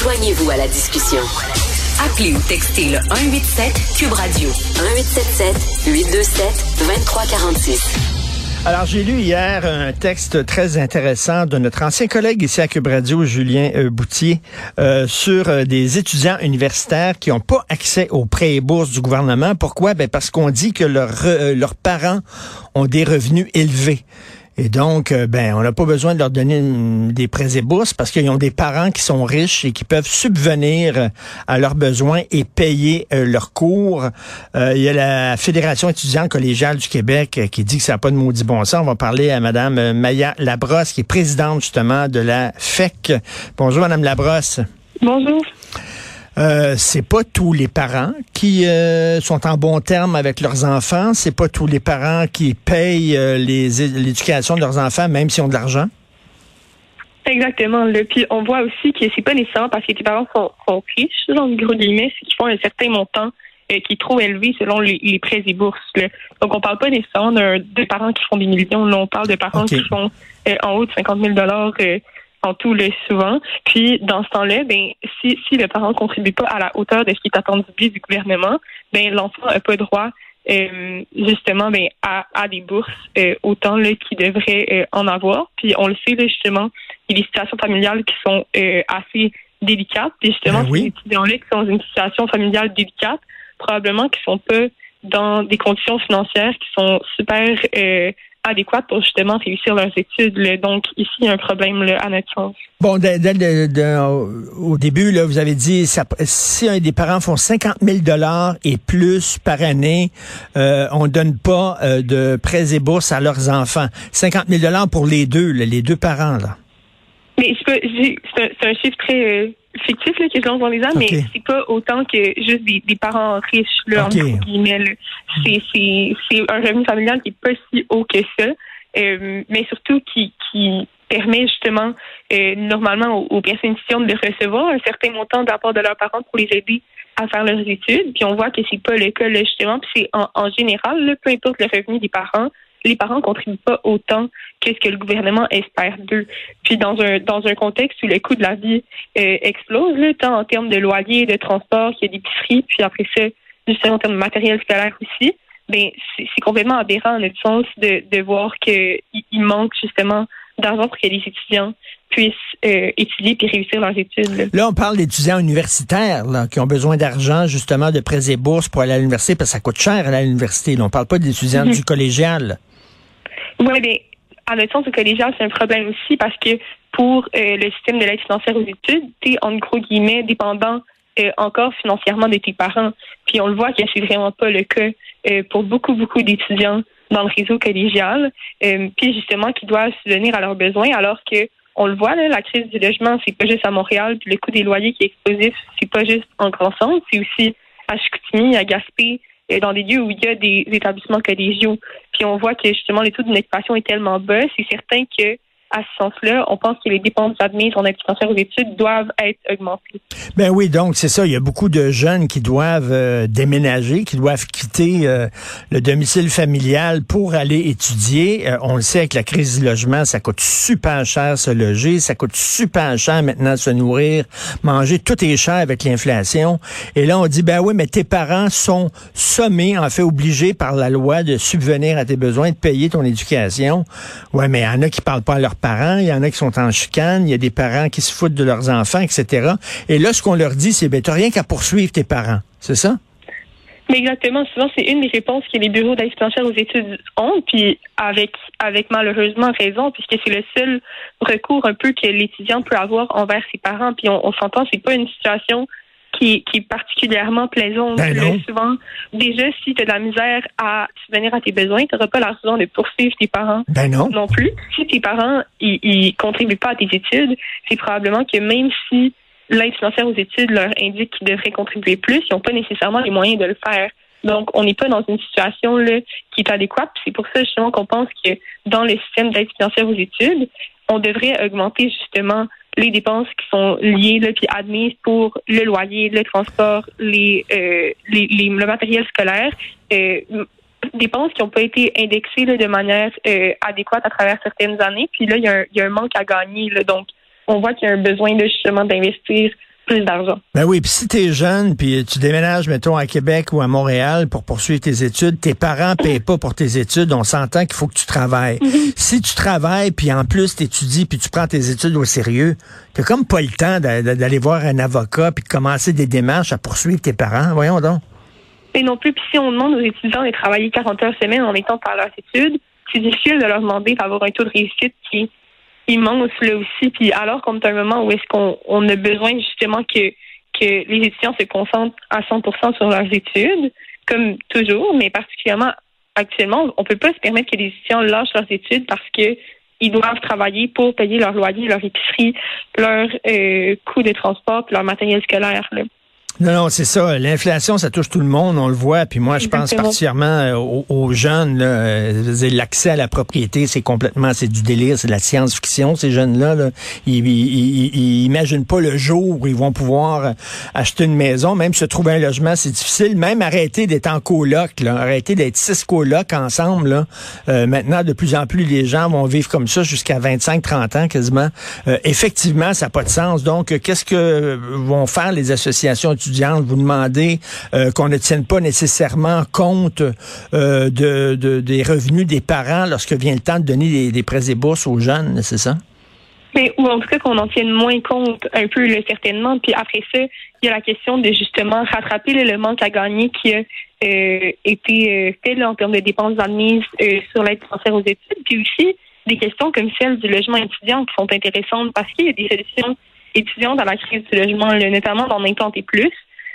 Joignez-vous à la discussion. Appelez ou textez le 187 Cube Radio 1877 827 2346. Alors, j'ai lu hier un texte très intéressant de notre ancien collègue ici à Cube Radio, Julien euh, Boutier, euh, sur euh, des étudiants universitaires qui n'ont pas accès aux prêts et bourses du gouvernement. Pourquoi? Ben parce qu'on dit que leurs parents ont des revenus élevés. Et donc, euh, ben, on n'a pas besoin de leur donner des prêts et bourses parce qu'ils ont des parents qui sont riches et qui peuvent subvenir euh, à leurs besoins et payer euh, leurs cours. il y a la Fédération étudiante collégiale du Québec qui dit que ça n'a pas de maudit bon sens. On va parler à Madame Maya Labrosse, qui est présidente justement de la FEC. Bonjour, Madame Labrosse. Bonjour. Euh, c'est pas tous les parents qui euh, sont en bon terme avec leurs enfants. C'est pas tous les parents qui payent euh, l'éducation de leurs enfants, même s'ils ont de l'argent. Exactement. Puis on voit aussi que c'est pas nécessairement parce que tes parents sont, riches, dans le gros guillemets, c'est qu'ils font un certain montant qui est trop élevé selon les, prêts et bourses. Donc on parle pas nécessairement de parents qui font des millions, on parle de parents qui font en haut de 50 000 dollars en tout le souvent. Puis dans ce temps-là, ben si si le parent contribue pas à la hauteur de ce qui est attendu du gouvernement, ben l'enfant n'a pas droit euh, justement ben à, à des bourses euh, autant là qu'il devrait euh, en avoir. Puis on le sait là, justement, il y a des situations familiales qui sont assez délicates. Puis justement, ben ces étudiants-là qui sont dans une situation familiale délicate, probablement qui sont pas dans des conditions financières qui sont super adéquates pour justement réussir leurs études. Donc ici, il y a un problème là, à notre sens. Bon, au début, là, vous avez dit ça, si un des parents font 50 000 dollars et plus par année, euh, on donne pas euh, de prêts et bourses à leurs enfants. 50 000 dollars pour les deux, les deux parents là. Mais c'est un, chiffre très euh, fictif là, que je lance dans les mais c'est pas autant que juste des, parents riches, là, guillemets. C'est un revenu familial qui est pas si haut que ça, euh, mais surtout qui, qui permet justement euh, normalement aux, personnes étudiantes de recevoir un certain montant d'apport de leurs parents pour les aider à faire leurs études. Puis on voit que c'est pas le cas là, justement. Puis c'est en, en, général, peu importe le revenu des parents, les parents contribuent pas autant que ce que le gouvernement espère d'eux. Puis dans un dans un contexte où le coût de la vie euh, explose, tant en termes de loyer, de transport, qu'il y a d'épicerie, puis après ça, justement en termes de matériel scolaire aussi, ben c'est complètement aberrant en notre sens de, de voir qu'il il manque justement d'argent pour que les étudiants puissent euh, étudier puis réussir leurs études. Là, on parle d'étudiants universitaires là, qui ont besoin d'argent, justement, de prêts et bourses pour aller à l'université, parce que ça coûte cher à l'université. Là, on parle pas d'étudiants mhm. du collégial. Oui, mais à notre sens, le collégial, c'est un problème aussi parce que pour euh, le système de l'aide financière aux études, tu es en gros guillemets dépendant euh, encore financièrement de tes parents. Puis on le voit que c'est vraiment pas le cas euh, pour beaucoup, beaucoup d'étudiants dans le réseau collégial, puis justement qui doivent subvenir à leurs besoins, alors que on le voit, là, la crise du logement, c'est pas juste à Montréal, puis le coût des loyers qui est explosif, c'est pas juste en grand centre, c'est aussi à Chicoutimi, à Gaspé, dans des lieux où il y a des établissements collégiaux. Puis on voit que justement le taux d'occupation est tellement bas, c'est certain que à ce sens-là, on pense que les dépenses admises en financière aux études doivent être augmentées. Ben oui, donc c'est ça. Il y a beaucoup de jeunes qui doivent euh, déménager, qui doivent quitter euh, le domicile familial pour aller étudier. Euh, on le sait avec la crise du logement, ça coûte super cher se loger, ça coûte super cher maintenant se nourrir, manger, tout est cher avec l'inflation. Et là, on dit ben oui, mais tes parents sont sommés, en fait obligés par la loi de subvenir à tes besoins, de payer ton éducation. Ouais, mais il y en a qui parlent pas à leur parents, il y en a qui sont en chicane, il y a des parents qui se foutent de leurs enfants, etc. Et là, ce qu'on leur dit, c'est, ben, t'as rien qu'à poursuivre tes parents. C'est ça? Mais exactement. Souvent, c'est une des réponses que les bureaux d'aide aux études ont, puis avec, avec malheureusement raison, puisque c'est le seul recours un peu que l'étudiant peut avoir envers ses parents. Puis on, on s'entend, c'est pas une situation qui, qui est particulièrement plaisante. Ben souvent, déjà, si tu as de la misère à subvenir à tes besoins, tu n'auras pas la raison de poursuivre tes parents ben non. non plus. Si tes parents ils contribuent pas à tes études, c'est probablement que même si l'aide financière aux études leur indique qu'ils devraient contribuer plus, ils n'ont pas nécessairement les moyens de le faire. Donc, on n'est pas dans une situation là, qui est adéquate. C'est pour ça justement qu'on pense que dans le système d'aide financière aux études, on devrait augmenter justement les dépenses qui sont liées là, puis admises pour le loyer, le transport, les, euh, les, les, le matériel scolaire, euh, dépenses qui n'ont pas été indexées là, de manière euh, adéquate à travers certaines années. Puis là, il y, a un, il y a un manque à gagner. Là, donc, on voit qu'il y a un besoin là, justement d'investir plus d'argent. Ben oui, puis si tu es jeune, puis tu déménages, mettons, à Québec ou à Montréal pour poursuivre tes études, tes parents payent pas pour tes études, on s'entend qu'il faut que tu travailles. Mm-hmm. Si tu travailles, puis en plus tu étudies, puis tu prends tes études au sérieux, tu comme pas le temps d'aller voir un avocat, puis de commencer des démarches à poursuivre tes parents. Voyons donc. Et non plus, puis si on demande aux étudiants de travailler 40 heures semaine en étant par leurs études, c'est difficile de leur demander d'avoir un taux de réussite qui immense là aussi. Puis alors à un moment où est-ce qu'on on a besoin justement que que les étudiants se concentrent à 100% sur leurs études, comme toujours, mais particulièrement actuellement, on peut pas se permettre que les étudiants lâchent leurs études parce que ils doivent travailler pour payer leur loyer, leur épicerie, leur euh, coût de transport, leur matériel scolaire. Non, non, c'est ça. L'inflation, ça touche tout le monde, on le voit. Puis moi, je pense particulièrement euh, aux, jeunes. Euh, l'accès à la propriété, c'est complètement, c'est du délire, c'est de la science-fiction. Ces jeunes-là, là, ils, ils, imaginent pas le jour où ils vont pouvoir euh, acheter une maison, même se trouver un logement, c'est difficile. Même arrêter d'être en coloc, là, arrêter d'être six colocs ensemble. Là. maintenant, de plus en plus, les gens vont vivre comme ça jusqu'à 25-30 ans quasiment. effectivement, ça n'a pas de sens. Donc, qu'est-ce que vont faire les associations vous demandez euh, qu'on ne tienne pas nécessairement compte euh, de, des revenus des parents lorsque vient le temps de donner des, prêts et bourses aux jeunes, c'est ça? Mais, ou en tout cas qu'on en tienne moins compte un peu certainement. Puis après ça, il y a la question de justement rattraper le manque à gagner qui a euh, été fait en termes de dépenses admises sur l'aide financière aux études. Puis aussi des questions comme celle du logement étudiant qui sont intéressantes parce qu'il y a des solutions étudiantes à la crise du logement, notamment dans l'implanté plus,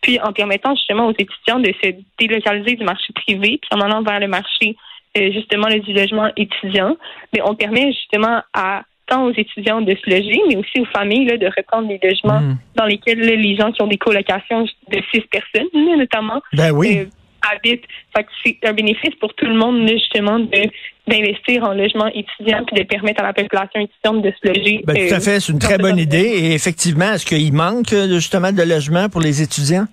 puis en permettant justement aux étudiants de se délocaliser du marché privé, puis en allant vers le marché euh, justement du logement étudiant, mais on permet justement à tant aux étudiants de se loger, mais aussi aux familles là, de reprendre des logements hmm. dans lesquels les gens qui ont des colocations de six personnes, notamment, ben oui. Euh, habitent. c'est un bénéfice pour tout le monde, justement, de d'investir en logement étudiant puis de permettre à la population étudiante de se loger. Ben, tout à euh, fait, c'est une très bonne idée. Et effectivement, est-ce qu'il manque justement de logements pour les étudiants?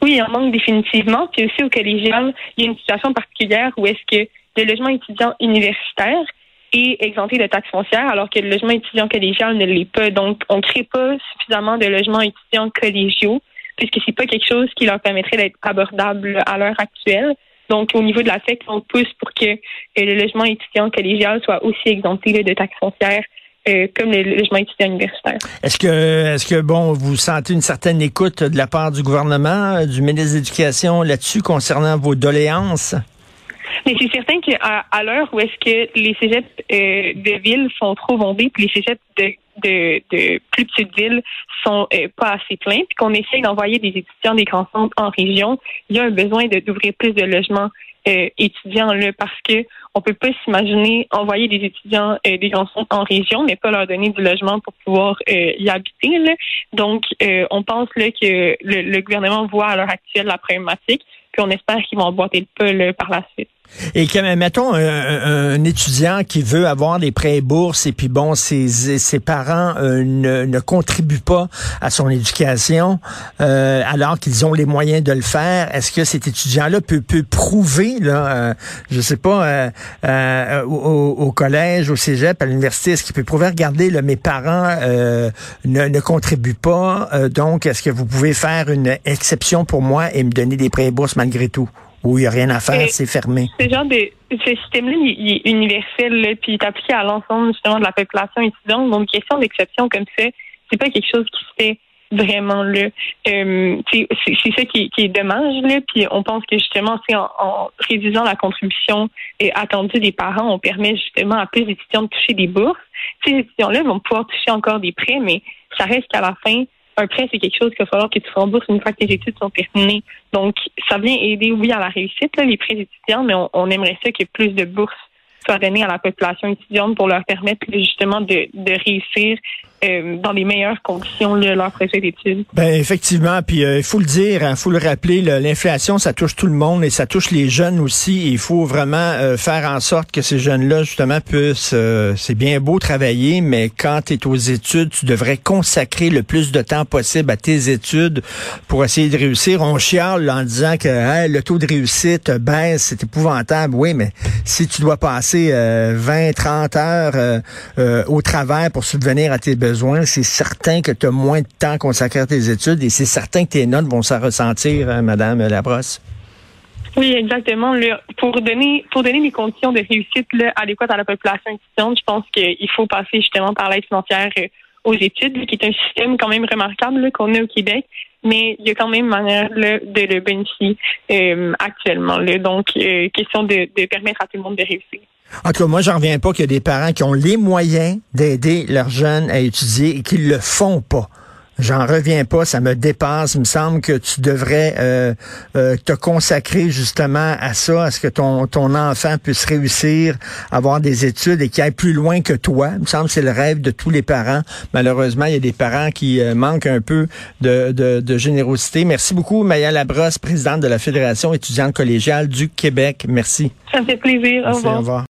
Oui, il en manque définitivement. Puis aussi au collégial, il y a une situation particulière où est-ce que le logement étudiant universitaire est exempté de taxes foncières, alors que le logement étudiant collégial ne l'est pas. Donc, on ne crée pas suffisamment de logements étudiants collégiaux, puisque c'est pas quelque chose qui leur permettrait d'être abordable à l'heure actuelle. Donc, au niveau de la FEC, on pousse pour que euh, le logement étudiant collégial soit aussi exempté de taxes foncières euh, comme le logement étudiant universitaire. Est-ce que, est-ce que, bon, vous sentez une certaine écoute de la part du gouvernement, euh, du ministre de l'Éducation là-dessus concernant vos doléances? Mais c'est certain qu'à à, l'heure où est-ce que les cégeps de ville sont trop bondés, puis les cégeps de, de, de plus petites villes sont pas assez pleins, puis qu'on essaye d'envoyer des étudiants des grands centres en région, il y a un besoin d'ouvrir plus de logements euh, étudiants là, parce que on peut pas s'imaginer envoyer des étudiants euh, des enfants en région, mais pas leur donner du logement pour pouvoir euh, y habiter. Là. Donc, on pense là que le, gouvernement voit à l'heure actuelle la problématique, puis on espère qu'ils vont emboîter le peu par la suite. Et que, mettons, un, étudiant qui veut avoir des prêts et bourses et puis bon, ses, ses parents euh, ne, ne, contribuent pas à son éducation euh, alors qu'ils ont les moyens de le faire. Est-ce que cet étudiant-là peut, peut prouver, là, euh, je sais pas, euh, au, au, collège, au cégep, à l'université, est-ce qu'il peut prouver, regardez, là, mes parents ne, ne contribuent pas, donc est-ce que vous pouvez faire une exception pour moi et me donner des prêts et bourses malgré tout? Ou il n'y a rien à faire, c'est fermé. Ce genre de ce système-là, il, est universel, puis il est appliqué à l'ensemble justement de la population étudiante. Donc, question d'exception comme ça, c'est pas quelque chose qui se fait vraiment là. Euh, c'est ça qui, qui, est dommage là. Puis on pense que justement, c'est en, en, réduisant la contribution attendue des parents, on permet justement à plus d'étudiants de toucher des bourses. Ces étudiants-là vont pouvoir toucher encore des prêts, mais ça reste qu'à la fin, un prêt, c'est quelque chose qu'il va falloir que tu rembourses une fois que tes études sont terminées. Donc, ça vient aider, oui, à la réussite, les prêts étudiants, mais on, aimerait ça ait plus de bourses soient données à la population étudiante pour leur permettre justement de réussir euh, dans les meilleures conditions leur projet d'études. Ben effectivement, puis euh, il faut le dire, il hein, faut le rappeler, l'inflation ça touche tout le monde et ça touche les jeunes aussi. Il faut vraiment euh, faire en sorte que ces jeunes-là justement puissent. c'est bien beau travailler, mais quand tu es aux études, tu devrais consacrer le plus de temps possible à tes études pour essayer de réussir. On chiale en disant que le taux de réussite baisse, c'est épouvantable. Oui, mais si tu dois passer 20, 30 heures au travail pour subvenir à tes besoins c'est certain que tu as moins de temps consacré à tes études et c'est certain que tes notes vont s'en ressentir, hein, Madame Labrosse. Oui, exactement. pour donner pour donner des conditions de réussite adéquates à la population étudiante, je pense qu'il faut passer justement par l'aide financière euh, aux études, qui est un système quand même remarquable qu'on a au Québec, mais il y a quand même manière de le bénéficier euh, actuellement. Donc, euh, question de permettre à tout le monde de réussir. En tout cas, moi, j'en reviens pas qu'il y a des parents qui ont les moyens d'aider leurs jeunes à étudier et qui le font pas. J'en reviens pas, ça me dépasse. Il me semble que tu devrais euh, euh, te consacrer justement à ça, à ce que ton, ton enfant puisse réussir, avoir des études et qu'il aille plus loin que toi. Il me semble que c'est le rêve de tous les parents. Malheureusement, il y a des parents qui euh, manquent un peu de, de, de, générosité. Merci beaucoup, Maya Labrosse, présidente de la Fédération étudiante collégiale du Québec. Merci. Ça me fait plaisir. au revoir.